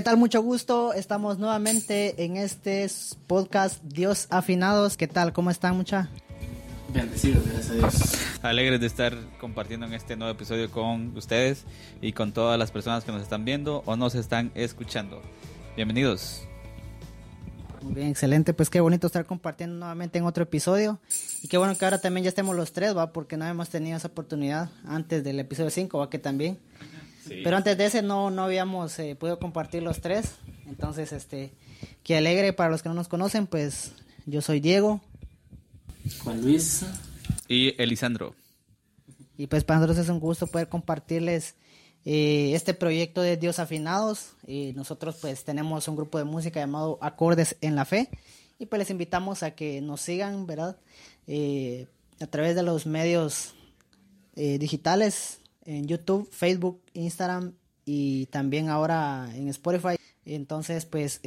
¿Qué tal? Mucho gusto. Estamos nuevamente en este podcast Dios Afinados. ¿Qué tal? ¿Cómo están, mucha? Bendecidos, gracias a Dios. Alegres de estar compartiendo en este nuevo episodio con ustedes y con todas las personas que nos están viendo o nos están escuchando. Bienvenidos. Muy bien, excelente. Pues qué bonito estar compartiendo nuevamente en otro episodio. Y qué bueno que ahora también ya estemos los tres, ¿va? Porque no hemos tenido esa oportunidad antes del episodio 5, ¿va? Que también. Pero antes de ese no, no habíamos eh, podido compartir los tres. Entonces, este, qué alegre para los que no nos conocen, pues yo soy Diego. Juan Luis. Y Elisandro. Y pues para nosotros es un gusto poder compartirles eh, este proyecto de Dios Afinados. Y nosotros pues tenemos un grupo de música llamado Acordes en la Fe. Y pues les invitamos a que nos sigan, ¿verdad? Eh, a través de los medios eh, digitales, en YouTube, Facebook, Instagram y también ahora en Spotify. Entonces pues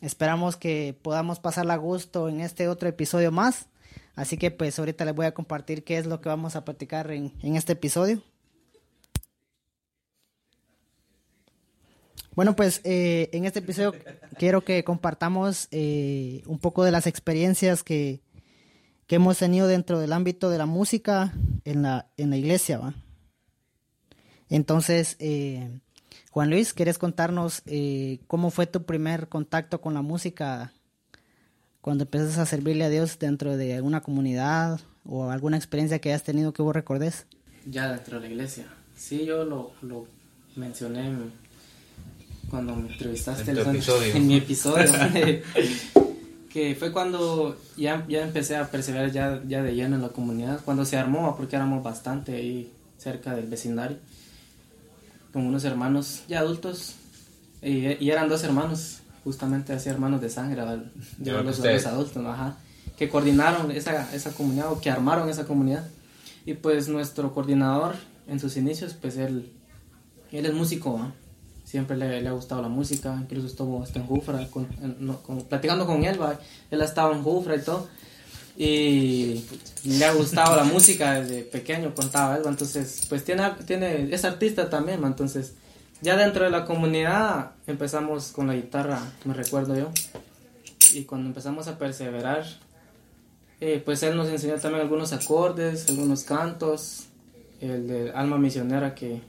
esperamos que podamos pasarla a gusto en este otro episodio más. Así que pues ahorita les voy a compartir qué es lo que vamos a platicar en, en este episodio. Bueno, pues eh, en este episodio quiero que compartamos eh, un poco de las experiencias que, que, hemos tenido dentro del ámbito de la música en la, en la iglesia. ¿va? Entonces, eh, Juan Luis, ¿quieres contarnos eh, cómo fue tu primer contacto con la música cuando empezaste a servirle a Dios dentro de alguna comunidad o alguna experiencia que hayas tenido que vos recordes? Ya dentro de la iglesia. Sí, yo lo, lo mencioné cuando me entrevistaste en, en mi episodio. que fue cuando ya, ya empecé a perseverar ya, ya de lleno en la comunidad, cuando se armó, porque éramos bastante ahí cerca del vecindario, con unos hermanos ya adultos, y, y eran dos hermanos, justamente así hermanos de sangre, de los, los, adultos, ajá, que coordinaron esa, esa comunidad o que armaron esa comunidad. Y pues nuestro coordinador en sus inicios, pues él, él es músico, ¿no? siempre le, le, ha gustado la música, incluso estuvo hasta en Jufra, con, en, con, platicando con él, ¿va? él ha estado en Jufra y todo, y le ha gustado la música desde pequeño, contaba él, entonces, pues tiene, tiene, es artista también, entonces, ya dentro de la comunidad empezamos con la guitarra, me recuerdo yo, y cuando empezamos a perseverar, eh, pues él nos enseñó también algunos acordes, algunos cantos, el de Alma Misionera que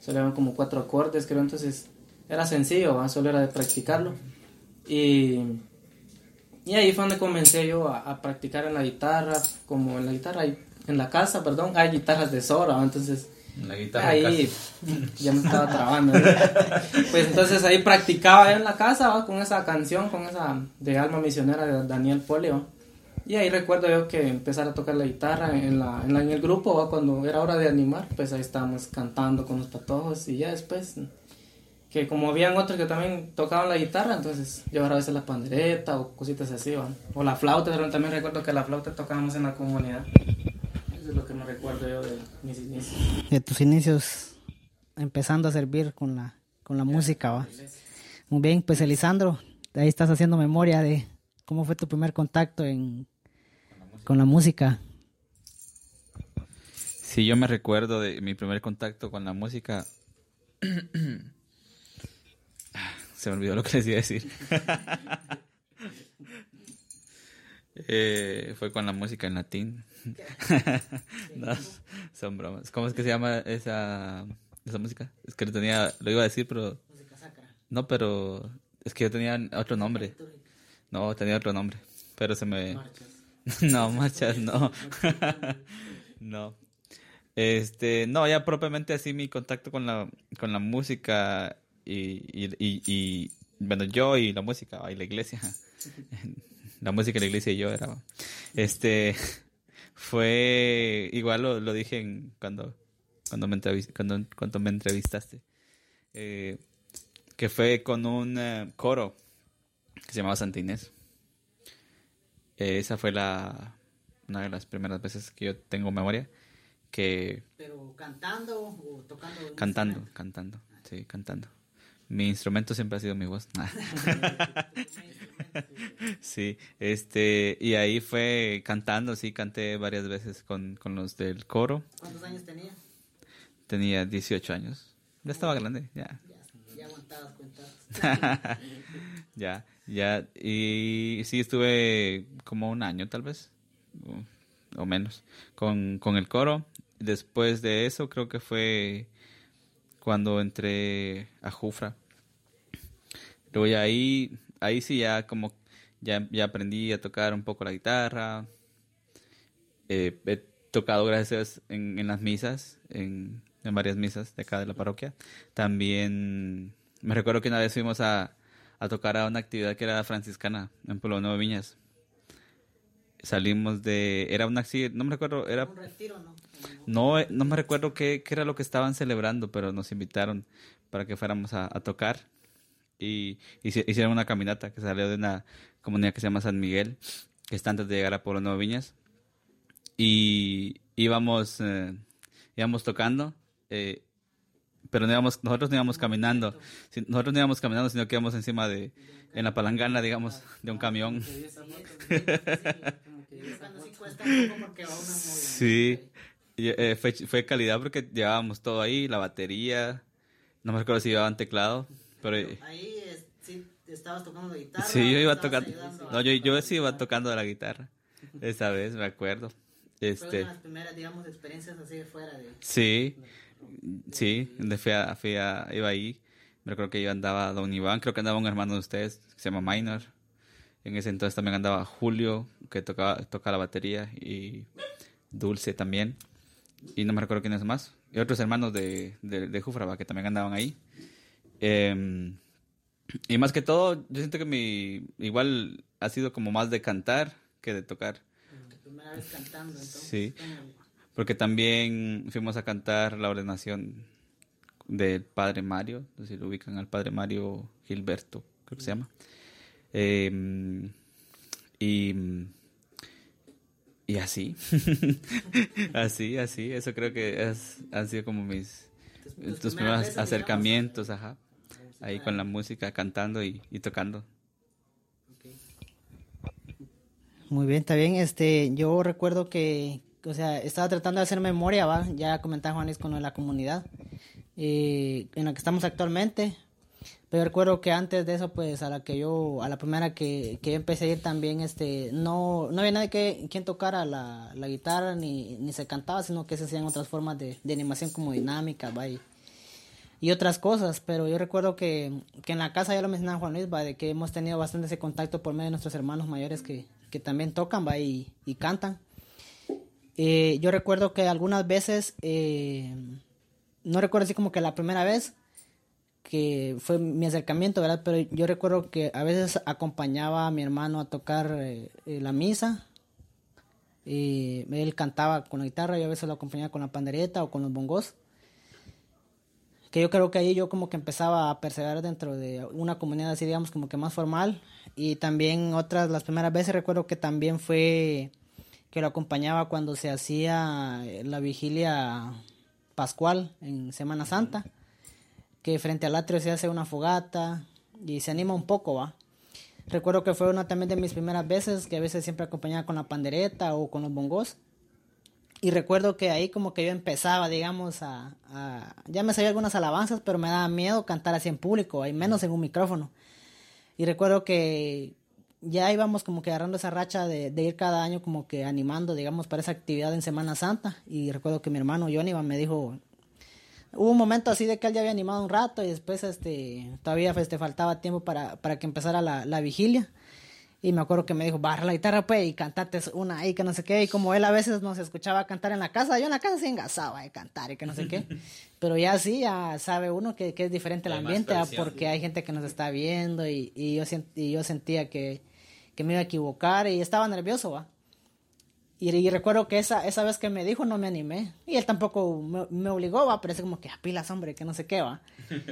solo eran como cuatro acordes, creo, entonces era sencillo, solo era de practicarlo. Y, y ahí fue donde comencé yo a, a, practicar en la guitarra, como en la guitarra, en la casa, perdón, hay guitarras de sobra, entonces... La guitarra ahí ya me estaba trabando. pues entonces ahí practicaba en la casa ¿va? con esa canción, con esa de Alma Misionera de Daniel Polio. Y ahí recuerdo yo que empezar a tocar la guitarra en, la, en, la, en el grupo, ¿va? cuando era hora de animar, pues ahí estábamos cantando con los patojos y ya después, que como habían otros que también tocaban la guitarra, entonces yo a veces la pandereta o cositas así, ¿va? o la flauta, pero también recuerdo que la flauta tocábamos en la comunidad. Eso es lo que me recuerdo yo de mis inicios. De tus inicios empezando a servir con la, con la música, ¿va? Muy bien, pues Elisandro, ahí estás haciendo memoria de cómo fue tu primer contacto en con la música. Sí, yo me recuerdo de mi primer contacto con la música. Se me olvidó lo que les iba a decir. eh, fue con la música en latín. no, son bromas. ¿Cómo es que se llama esa, esa música? Es que lo tenía, lo iba a decir, pero... No, pero es que yo tenía otro nombre. No, tenía otro nombre, pero se me... No, marchas, no. no. Este, no, ya propiamente así mi contacto con la, con la música y, y, y, y bueno, yo y la música y la iglesia. La música y la iglesia y yo era. Este, fue, igual lo, lo dije en, cuando, cuando, me cuando, cuando me entrevistaste, eh, que fue con un uh, coro que se llamaba Santa Inés. Eh, esa fue la una de las primeras veces que yo tengo memoria que pero cantando o tocando cantando cantando sí cantando mi instrumento siempre ha sido mi voz. Sí este y ahí fue cantando sí canté varias veces con, con los del coro. Cuántos años tenía tenía 18 años. Ya estaba grande ya. Ya, ya aguantabas cuentas. Ya, ya. Y sí, estuve como un año tal vez, o, menos, con, con el coro. Después de eso creo que fue cuando entré a Jufra. Luego ahí, ahí sí ya como ya, ya aprendí a tocar un poco la guitarra. Eh, he tocado gracias en, en las misas, en, en, varias misas de acá de la parroquia. También me recuerdo que una vez fuimos a, a tocar a una actividad que era franciscana en Pueblo Nuevo Viñas. Salimos de... Era una no me recuerdo, era... Un retiro, ¿no? No, no me recuerdo qué, qué, era lo que estaban celebrando, pero nos invitaron para que fuéramos a, a tocar. Y, y, hicieron una caminata que salió de una comunidad que se llama San Miguel, que está antes de llegar a Pueblo Nuevo Viñas. Y íbamos, eh, íbamos tocando, eh, pero no íbamos, nosotros no íbamos caminando, nosotros no íbamos caminando, sino que íbamos encima de, en la palangana, digamos, de un camión. Sí, eh, fue, fue calidad porque llevábamos todo ahí, la batería, no me acuerdo si llevaban teclado, pero... Ahí sí estabas tocando la guitarra. Sí, yo iba tocando, no, yo, yo sí iba tocando la guitarra, esa vez, me acuerdo. Este... Fue una de las primeras, digamos, experiencias así de fuera de... Sí, sí, de fui a, fui a, iba ahí, me acuerdo que yo andaba Don Iván, creo que andaba un hermano de ustedes, que se llama Minor. En ese entonces también andaba Julio, que tocaba, toca la batería, y Dulce también y no me recuerdo quiénes más, y otros hermanos de, de, de Jufraba que también andaban ahí. Eh, y más que todo, yo siento que mi, igual ha sido como más de cantar que de tocar. primera vez cantando, entonces. Sí, porque también fuimos a cantar la ordenación del Padre Mario, no sé si lo ubican al Padre Mario Gilberto, creo que se llama. Eh, y y así, así, así, eso creo que es, han sido como mis, tus primeros acercamientos, ajá, ahí con la música, cantando y, y tocando. Muy bien, está bien, este, yo recuerdo que, o sea, estaba tratando de hacer memoria, va, ya comentaba Juanis con la comunidad, eh, en la que estamos actualmente, pero recuerdo que antes de eso, pues a la que yo, a la primera que, que empecé a ir también, este, no, no había nadie que, quien tocara la, la guitarra ni, ni se cantaba, sino que se hacían otras formas de, de animación como dinámica, ¿va? Y, y, otras cosas. Pero yo recuerdo que, que en la casa, ya lo mencionaba Juan Luis, ¿va? De que hemos tenido bastante ese contacto por medio de nuestros hermanos mayores que, que también tocan, ¿va? Y, y cantan. Eh, yo recuerdo que algunas veces, eh, no recuerdo así como que la primera vez, que fue mi acercamiento, ¿verdad? Pero yo recuerdo que a veces acompañaba a mi hermano a tocar eh, eh, la misa. Y él cantaba con la guitarra y a veces lo acompañaba con la pandereta o con los bongos. Que yo creo que ahí yo como que empezaba a perseverar dentro de una comunidad así, digamos, como que más formal. Y también otras, las primeras veces recuerdo que también fue que lo acompañaba cuando se hacía la vigilia pascual en Semana Santa frente al atrio se hace una fogata y se anima un poco, va. Recuerdo que fue una también de mis primeras veces, que a veces siempre acompañaba con la pandereta o con los bongos. Y recuerdo que ahí como que yo empezaba, digamos, a, Ya me sabía algunas alabanzas, pero me daba miedo cantar así en público, y menos en un micrófono. Y recuerdo que ya íbamos como que agarrando esa racha de, de, ir cada año como que animando, digamos, para esa actividad en Semana Santa. Y recuerdo que mi hermano Johnny me dijo, Hubo un momento así de que él ya había animado un rato y después este todavía este, faltaba tiempo para, para que empezara la, la vigilia. Y me acuerdo que me dijo, barra la guitarra pues y cantate una ahí que no sé qué. Y como él a veces nos escuchaba cantar en la casa, yo en la casa sí engasaba de cantar y que no sé qué. Pero ya sí, ya sabe uno que, que es diferente el ambiente ah, porque hay gente que nos está viendo y, y, yo, y yo sentía que, que me iba a equivocar y estaba nervioso, va. Y, recuerdo que esa, esa vez que me dijo no me animé. Y él tampoco me, obligó, va, pero es como que a ah, pilas, hombre, que no sé qué, va.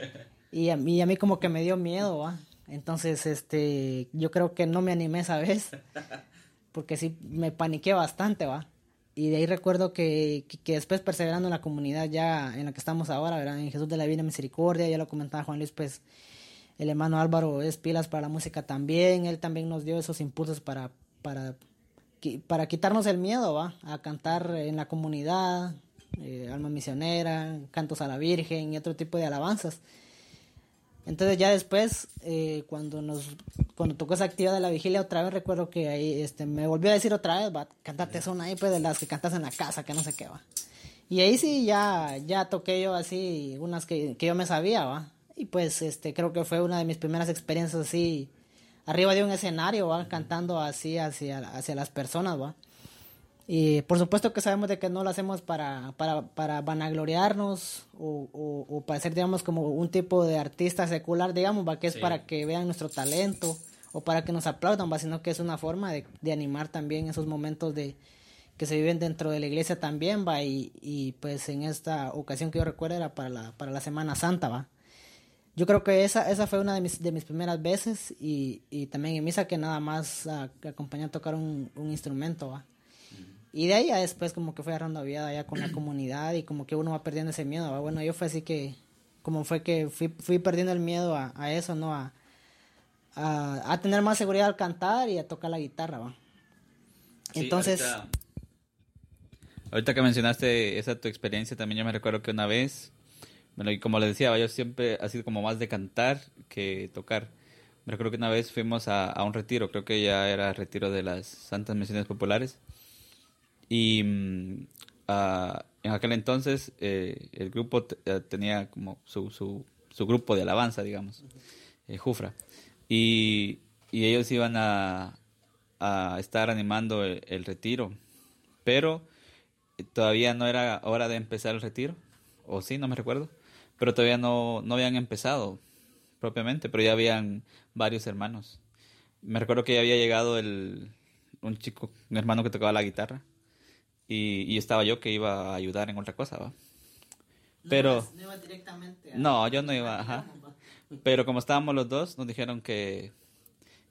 Y a, mí, a mí como que me dio miedo, va. Entonces, este, yo creo que no me animé esa vez. Porque sí, me paniqué bastante, va. Y de ahí recuerdo que, que, después perseverando en la comunidad ya en la que estamos ahora, ¿verdad? En Jesús de la Divina Misericordia, ya lo comentaba Juan Luis, pues el hermano Álvaro es pilas para la música también. Él también nos dio esos impulsos para, para para quitarnos el miedo, ¿va? A cantar en la comunidad, eh, alma misionera, cantos a la Virgen y otro tipo de alabanzas. Entonces ya después, eh, cuando nos cuando tocó esa actividad de la vigilia otra vez, recuerdo que ahí este, me volvió a decir otra vez, va, cantate son ahí, pues de las que cantas en la casa, que no sé qué va. Y ahí sí ya, ya toqué yo así unas que, que yo me sabía, va. Y pues este creo que fue una de mis primeras experiencias así arriba de un escenario, va, cantando así hacia, hacia las personas, va. Y por supuesto que sabemos de que no lo hacemos para, para, para vanagloriarnos o, o, o, para ser, digamos, como un tipo de artista secular, digamos, va, que es Sí. para que vean nuestro talento o para que nos aplaudan, va, sino que es una forma de, de animar también esos momentos de que se viven dentro de la iglesia también, va, y, y pues en esta ocasión que yo recuerdo era para la, para la Semana Santa, va. Yo creo que esa, esa fue una de mis, de mis primeras veces y, y también en misa que nada más ah, que acompañé a tocar un, un instrumento, va. Y de ahí ya después como que fui agarrando vida ya con la comunidad y como que uno va perdiendo ese miedo, ¿va? Bueno, yo fue así que, como fue que fui, fui perdiendo el miedo a, a eso, ¿no? A, a, a tener más seguridad al cantar y a tocar la guitarra, ¿va? Sí, Entonces, ahorita, ahorita que mencionaste esa tu experiencia, también yo me recuerdo que una vez, bueno, y como les decía, yo siempre ha sido como más de cantar que tocar. Me recuerdo que una vez fuimos a, a un retiro, creo que ya era retiro de las Santas Misiones Populares. Y ah, en aquel entonces eh, el grupo eh, tenía como su, su, su grupo de alabanza, digamos, eh, Jufra. Y, y ellos iban a, a estar animando el, el retiro. Pero eh, todavía no era hora de empezar el retiro. O sí, no me recuerdo. Pero todavía no, no habían empezado propiamente, pero ya habían varios hermanos. Me recuerdo que ya había llegado el, un chico, un hermano que tocaba la guitarra. Y, y estaba yo que iba a ayudar en otra cosa, ¿va? Pero... no iba directamente No, yo no iba, ajá. Pero como estábamos los dos, nos dijeron que,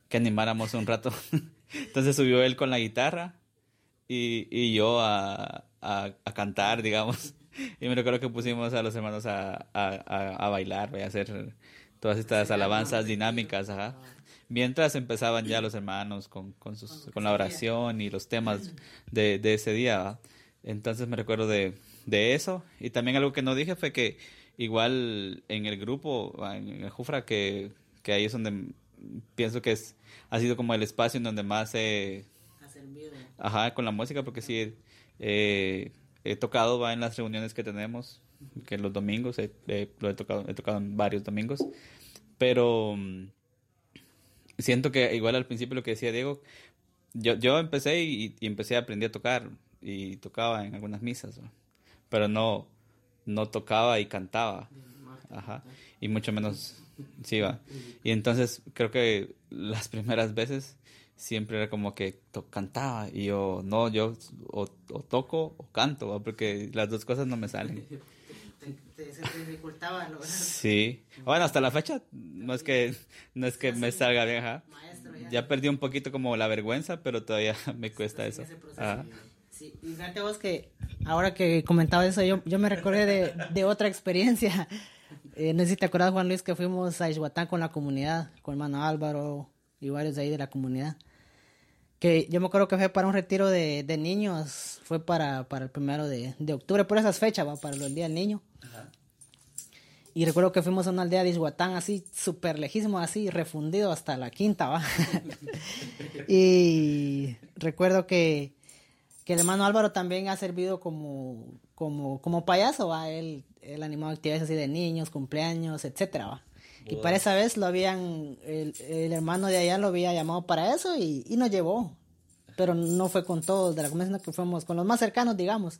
que animáramos un rato. Entonces subió él con la guitarra y, y yo a, a, a cantar, digamos. Y me recuerdo que pusimos a los hermanos a, a, a, a bailar, a hacer todas estas alabanzas dinámicas, ajá. Mientras empezaban ya los hermanos con, con, sus, con la oración y los temas de, de ese día, ¿va? Entonces me recuerdo de, de eso. Y también algo que no dije fue que igual en el grupo, en el Jufra, que, que ahí es donde pienso que es, ha sido como el espacio en donde más he, ajá, con la música, porque sí eh, he tocado va en las reuniones que tenemos, que los domingos, lo he tocado, he tocado en varios domingos, pero mm, siento que igual al principio lo que decía Diego, yo, yo empecé y, empecé a aprender a tocar y tocaba en algunas misas, pero no, no tocaba y cantaba, ajá, y mucho menos, sí va. Y entonces creo que las primeras veces siempre era como que cantaba y yo, no, yo o, o toco o canto, ¿va? porque las dos cosas no me salen. te dificultaba lograr Sí, bueno, hasta la fecha no es que no es que me salga bien, ajá. maestro Ya perdí un poquito como la vergüenza, pero todavía me cuesta eso. Sí, y fíjate vos que ahora que comentaba eso, yo, yo me recordé de, de otra experiencia. Eh, no sé si te acuerdas, Juan Luis, que fuimos a Ixhuatán con la comunidad, con hermano Álvaro y varios de ahí de la comunidad. Que yo me acuerdo que fue para un retiro de, de niños, fue para, para el primero de, de octubre, por esas fechas, va, para el Día del Niño. Y recuerdo que fuimos a una aldea de Ixhuatán así, súper lejísimo, así, refundido hasta la quinta, va. y recuerdo que, que el hermano Álvaro también ha servido como, como, como payaso, va. Él, él animó actividades así de niños, cumpleaños, etcétera, va. Y para esa vez lo habían, el, el hermano de allá lo había llamado para eso y, y nos llevó. Pero no fue con todos de la comunidad, sino que fuimos con los más cercanos, digamos.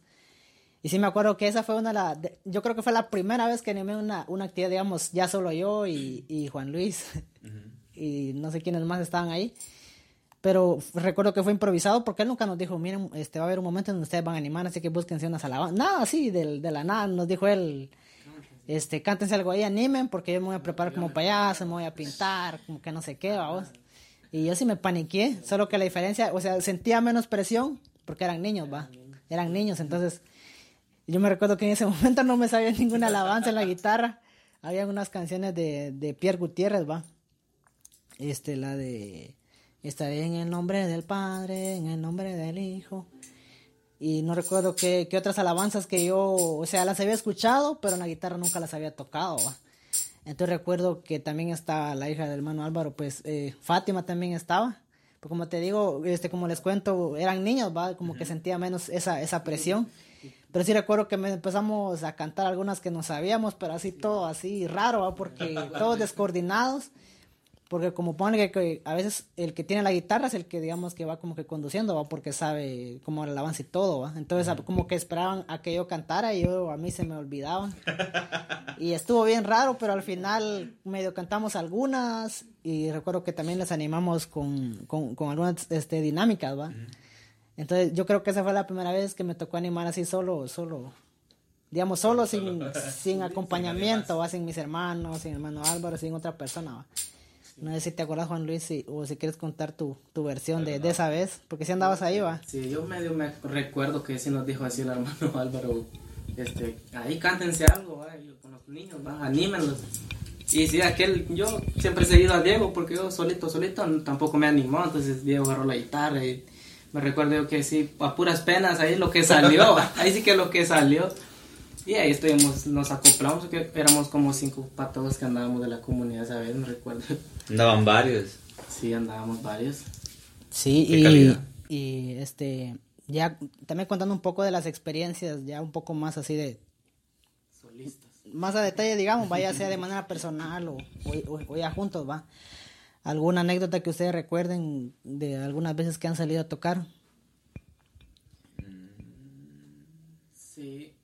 Y sí me acuerdo que esa fue una de las... yo creo que fue la primera vez que animé una, una actividad, digamos, ya solo yo y, y Juan Luis. y no sé quiénes más estaban ahí. Pero recuerdo que fue improvisado porque él nunca nos dijo, miren, este va a haber un momento en donde ustedes van a animar, así que búsquense unas alabanzas. Nada así, de, de la nada, nos dijo él, este, cántense algo ahí, animen, porque yo me voy a preparar como payaso, me voy a pintar, como que no sé qué, vamos. Y yo sí me paniqué, solo que la diferencia, o sea, sentía menos presión porque eran niños, va. Eran niños, entonces yo me recuerdo que en ese momento no me sabía ninguna alabanza en la guitarra. Había unas canciones de, de Pierre Gutiérrez, va. Este, la de Está en el nombre del Padre, en el nombre del Hijo. Y no recuerdo qué, qué otras alabanzas que yo, o sea, las había escuchado, pero en la guitarra nunca las había tocado, va. Entonces recuerdo que también estaba la hija del hermano Álvaro, pues eh, Fátima también estaba. Pues como te digo, este, como les cuento, eran niños, ¿va? Como que sentía menos esa, esa presión. Pero sí recuerdo que empezamos a cantar algunas que no sabíamos, pero así todo así raro, ¿va? Porque todos descoordinados. Porque como pone que, a veces el que tiene la guitarra es el que digamos que va como que conduciendo, va porque sabe cómo el avance y todo, va. Entonces como que esperaban a que yo cantara y yo a mí se me olvidaba. y estuvo bien raro, pero al final medio cantamos algunas y recuerdo que también les animamos con, con, con algunas este, dinámicas, va. Entonces yo creo que esa fue la primera vez que me tocó animar así solo, solo, digamos solo, sin, sin acompañamiento, va, sin mis hermanos, sin hermano Álvaro, sin otra persona, va. No sé si te acuerdas, Juan Luis, o si quieres contar tu, tu versión de, de, esa vez, porque si andabas ahí, va. Sí, yo medio me recuerdo que sí nos dijo así el hermano Álvaro, este, ahí cántense algo, va, con los niños, va, anímenlos. Y sí, aquel, yo siempre he seguido a Diego, porque yo solito, solito tampoco me animó, entonces Diego agarró la guitarra y me recuerdo yo que sí, a puras penas, ahí lo que salió, ahí sí que lo que salió. Y ahí estuvimos, nos acoplamos, que éramos como cinco patos que andábamos de la comunidad, ¿sabes? Me recuerdo. Andaban varios. Sí, andábamos varios. Sí, y, y, este, ya también contando un poco de las experiencias, ya un poco más así de... Solistas. Más a detalle, digamos, vaya sea de manera personal o, o, o ya juntos, va. ¿Alguna anécdota que ustedes recuerden de algunas veces que han salido a tocar? Sí,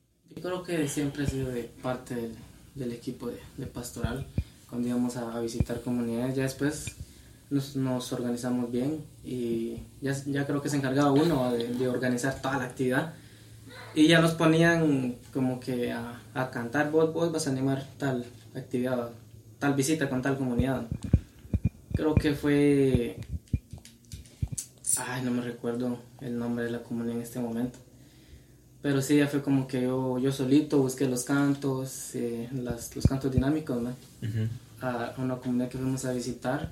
creo que siempre he sido parte del, equipo de, pastoral cuando íbamos a, visitar comunidades. Ya después nos, organizamos bien y ya, ya, creo que se encargaba uno de, de, organizar toda la actividad. Y ya nos ponían como que a, a cantar, vos, vos, vas a animar tal actividad, tal visita con tal comunidad. Creo que fue... Ay, no me recuerdo el nombre de la comunidad en este momento pero sí, ya fue como que yo, yo solito busqué los cantos, eh, las, los cantos dinámicos, ¿no? Uh -huh. A una comunidad que fuimos a visitar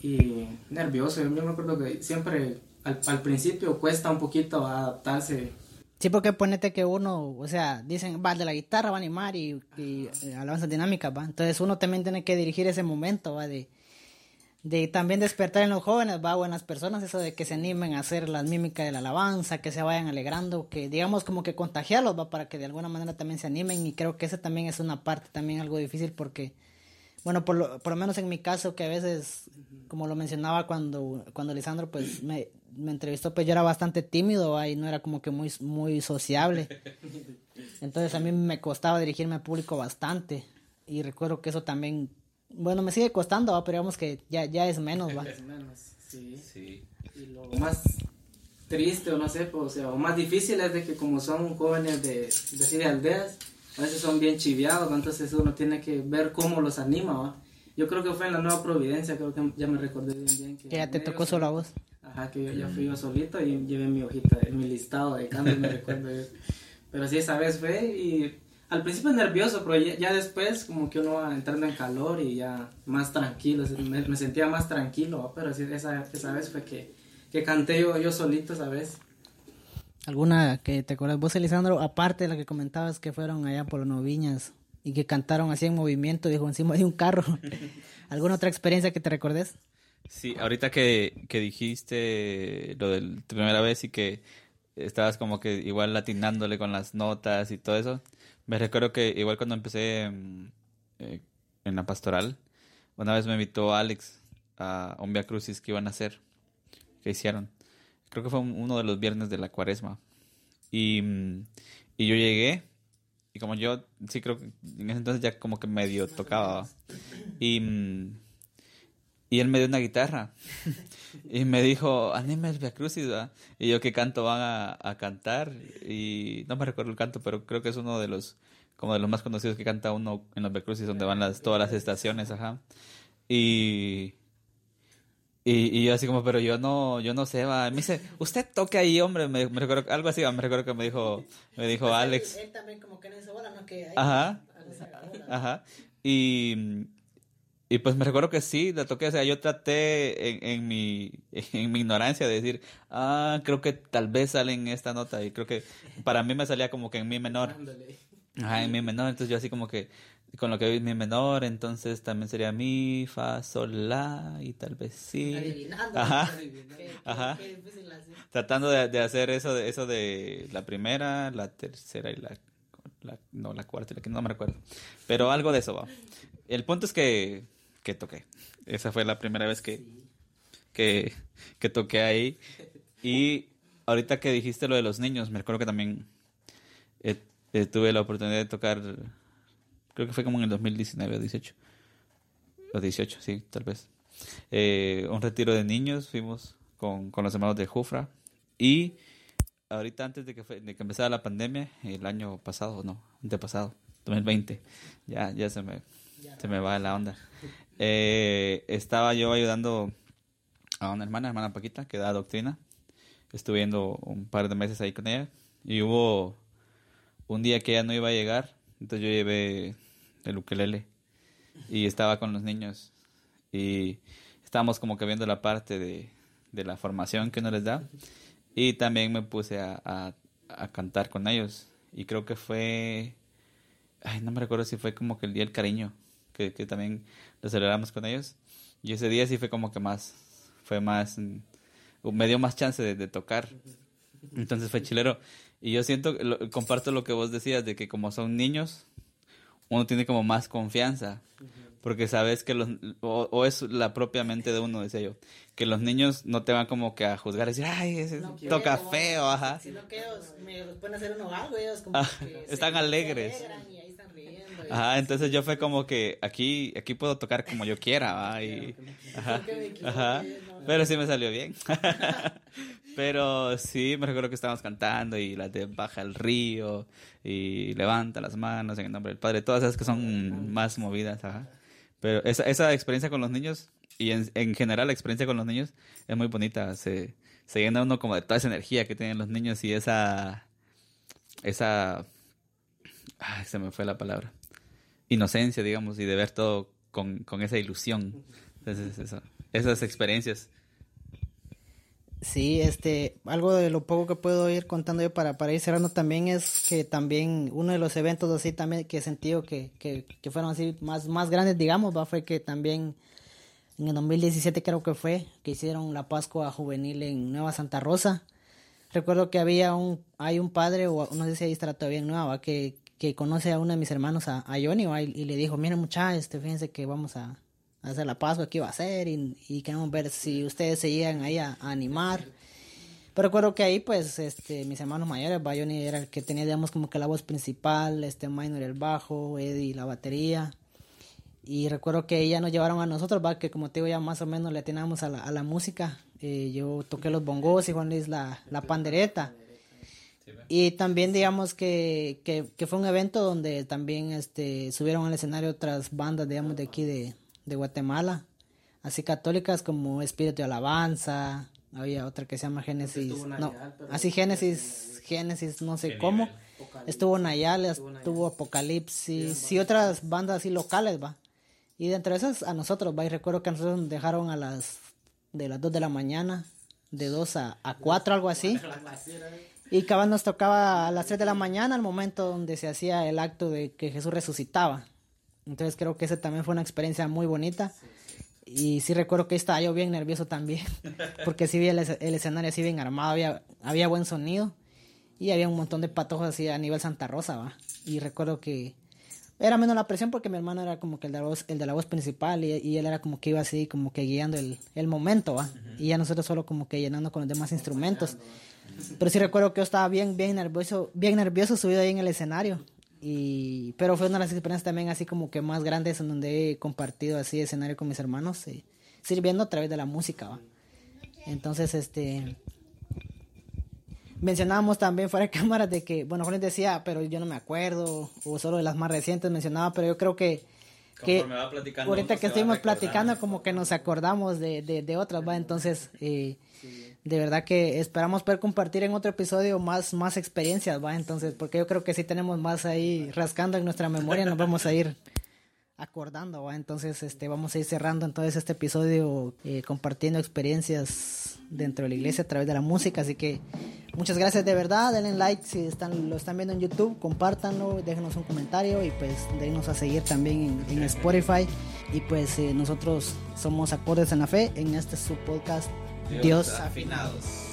y nervioso, yo me acuerdo que siempre al, al principio cuesta un poquito adaptarse. Sí, porque ponete que uno, o sea, dicen, va de la guitarra, va a animar y, y eh, alabanzas dinámicas, va. Entonces uno también tiene que dirigir ese momento, va, de, de también despertar en los jóvenes, va, buenas personas, eso de que se animen a hacer las mímicas de la alabanza, que se vayan alegrando, que digamos como que contagiarlos, va, para que de alguna manera también se animen y creo que esa también es una parte también algo difícil porque, bueno, por lo, por lo menos en mi caso, que a veces, como lo mencionaba cuando, cuando Lisandro pues me, me entrevistó, pues yo era bastante tímido, va, y no era como que muy, muy sociable. Entonces a mí me costaba dirigirme al público bastante y recuerdo que eso también bueno, me sigue costando, ¿va? pero digamos que ya, ya es menos, ¿va? Es menos, sí. sí. Y lo más triste, o no sé, pues, o sea, o más difícil es de que como son jóvenes de, de, de aldeas, a veces son bien chiviados, entonces uno tiene que ver cómo los anima, ¿va? Yo creo que fue en la Nueva Providencia, creo que ya me recordé bien bien. Que, ya te tocó solo a vos. Ajá, que yo ya fui yo solito y llevé mi hojita, mi listado de cambios, me recuerdo yo. Pero sí, esa vez fue y al principio nervioso, pero ya, ya, después como que uno va entrando en calor y ya más tranquilo, me, me sentía más tranquilo, pero sí, esa, esa vez fue que, que canté yo, yo solito esa vez. ¿Alguna que te acuerdas vos, Elisandro, aparte de la que comentabas que fueron allá por los Noviñas y que cantaron así en movimiento, dijo, encima de un carro? ¿Alguna otra experiencia que te recordes? Sí, ahorita que, que dijiste lo de la primera vez y que estabas como que igual latinándole con las notas y todo eso, me recuerdo que igual cuando empecé eh, en la pastoral, una vez me invitó Alex a un Via Crucis que iban a hacer, que hicieron. Creo que fue uno de los viernes de la cuaresma. Y, y yo llegué, y como yo sí creo que en ese entonces ya como que medio tocaba. Y, y él me dio una guitarra. y me dijo, anime el Via Crucis, ¿verdad? Y yo, ¿qué canto van a, a, cantar? Y no me recuerdo el canto, pero creo que es uno de los, como de los más conocidos que canta uno en los Via Crucis, donde van las, todas las estaciones, ajá. Y, y, y yo así como, pero yo no, yo no sé, va. Me dice, usted toque ahí, hombre. Me, me recuerdo, algo así, me recuerdo que me dijo, me dijo pues Alex. Él, él, también como que en esa bola, ¿no? Que ahí ajá. Ajá. Y y pues me recuerdo que sí, la toqué, o sea, yo traté en, en, mi, en mi ignorancia de decir, ah, creo que tal vez sale en esta nota, y creo que para mí me salía como que en mi menor. Ajá, en mi menor, entonces yo así como que con lo que vi mi menor, entonces también sería mi, fa, sol, la y tal vez sí. Adivinando. Ajá. Qué- Ajá. qué. Tratando de, de hacer eso de, eso de la primera, la tercera y la, la- no, la cuarta y la quinta, no me recuerdo. Pero algo de eso va. El punto es que, que toqué. Esa fue la primera vez que, que, que toqué ahí. Y ahorita que dijiste lo de los niños, me recuerdo que también eh, eh, tuve la oportunidad de tocar, creo que fue como en el 2019 o 18. O 18, sí, tal vez. Eh, un retiro de niños, fuimos con, con los hermanos de Jufra. Y ahorita antes de que, fue- de que empezara la pandemia, el año pasado, no, antepasado, 2020, ya, ya se me, se me va la onda. Eh, estaba yo ayudando a una hermana, hermana Paquita, que da doctrina. Estuve yendo un par de meses ahí con ella. Y hubo un día que ella no iba a llegar, entonces yo llevé el ukelele. Y estaba con los niños. Y estábamos como que viendo la parte de, de la formación que uno les da. Y también me puse a, a, a cantar con ellos. Y creo que fue, ay, no me recuerdo si fue como que el día del cariño, que, también lo celebramos con ellos y ese día sí fue como que más, fue más, mm, me dio más chance de, tocar. Entonces fue chilero. Y yo siento, comparto lo que vos decías, de que como son niños, uno tiene como más confianza. Porque sabes que los, o, o es la propia mente de uno, decía yo, que los niños no te van como que a juzgar, y decir, ay, ese No toca quiero, feo, ajá. Sino que ellos me pueden hacer uno algo, ellos como Ah, que están se alegres. alegran y ahí están riendo. y- Ajá, entonces yo fue como que aquí, aquí puedo tocar como yo quiera, ¿va? Y, ajá, ajá, pero sí me salió bien. Pero sí, me recuerdo que estábamos cantando y las de Baja el Río y Levanta las manos en el nombre del Padre, todas esas que son más movidas, ajá. Pero esa, esa experiencia con los niños y en, en general la experiencia con los niños es muy bonita, se, se llena uno como de toda esa energía que tienen los niños y esa, esa, ay, se me fue la palabra, inocencia, digamos, y de ver todo con, con esa ilusión. Esas experiencias. Sí, este, algo de lo poco que puedo ir contando yo para, para ir cerrando también es que también uno de los eventos así también que he sentido que, que, que fueron así más, más grandes, digamos, va, fue que también en el 2017 creo que fue, que hicieron la Pascua Juvenil en Nueva Santa Rosa. Recuerdo que había un, hay un padre, o no sé si ahí estará todavía en Nueva, ¿va? que, que conoce a uno de mis hermanos, a, a Johnny, ¿va? y, le dijo, miren muchachos, este, fíjense que vamos a hacer la Pascua, que iba a hacer, y, y queremos ver si ustedes se llegan ahí a, a animar. Pero recuerdo que ahí, pues, este, mis hermanos mayores, Johnny era el que tenía, digamos, como que la voz principal, este, Minor el bajo, Eddie la batería. Y recuerdo que ella nos llevaron a nosotros, va, que como te digo, ya más o menos le atinamos a la, a la música. Eh, yo toqué los bongos y Juan Luis la, la pandereta. Y también digamos que, que, que fue un evento donde también este, subieron al escenario otras bandas, digamos, de aquí de, de Guatemala. Así católicas como Espíritu de Alabanza, había otra que se llama Génesis. No, así Génesis, Génesis, no sé cómo. Estuvo Nayal, estuvo Apocalipsis y otras bandas así locales, va. Y dentro de esas a nosotros, va. Y recuerdo que a nosotros nos dejaron a las de las 2 de la mañana, de 2 a, a 4, algo así. Y cabal nos tocaba a las 3 de la mañana, al momento donde se hacía el acto de que Jesús resucitaba. Entonces creo que esa también fue una experiencia muy bonita. Y sí recuerdo que estaba yo bien nervioso también, porque sí vi el, es- el escenario así bien armado, había, había buen sonido y había un montón de patojos así a nivel Santa Rosa, va. Y recuerdo que era menos la presión porque mi hermano era como que el de la voz, el de la voz principal y, y él era como que iba así, como que guiando el, el momento, va. Y ya nosotros solo como que llenando con los demás instrumentos. Pero sí recuerdo que yo estaba bien, bien nervioso, bien nervioso subido ahí en el escenario. Y, pero fue una de las experiencias también así como que más grandes en donde he compartido así escenario con mis hermanos, eh, sirviendo a través de la música. Entonces, este, mencionábamos también fuera de cámaras de que, bueno, Juan decía, pero yo no me acuerdo, o solo de las más recientes mencionaba, pero yo creo que, que Conforme va platicando, ahorita uno que estuvimos platicando como que nos acordamos de, de, de otras, ¿va? Entonces, eh, de verdad que esperamos poder compartir en otro episodio más, más experiencias, ¿va? Entonces, porque yo creo que si tenemos más ahí rascando en nuestra memoria, nos vamos a ir acordando, ¿va? Entonces, este, vamos a ir cerrando entonces este episodio eh, compartiendo experiencias dentro de la iglesia a través de la música, así que muchas gracias de verdad, denle like si están, lo están viendo en YouTube, compártanlo, déjenos un comentario y pues denos a seguir también en, Spotify. Y pues eh, nosotros somos Acordes en la Fe, en este su podcast Dios, Dios afinados.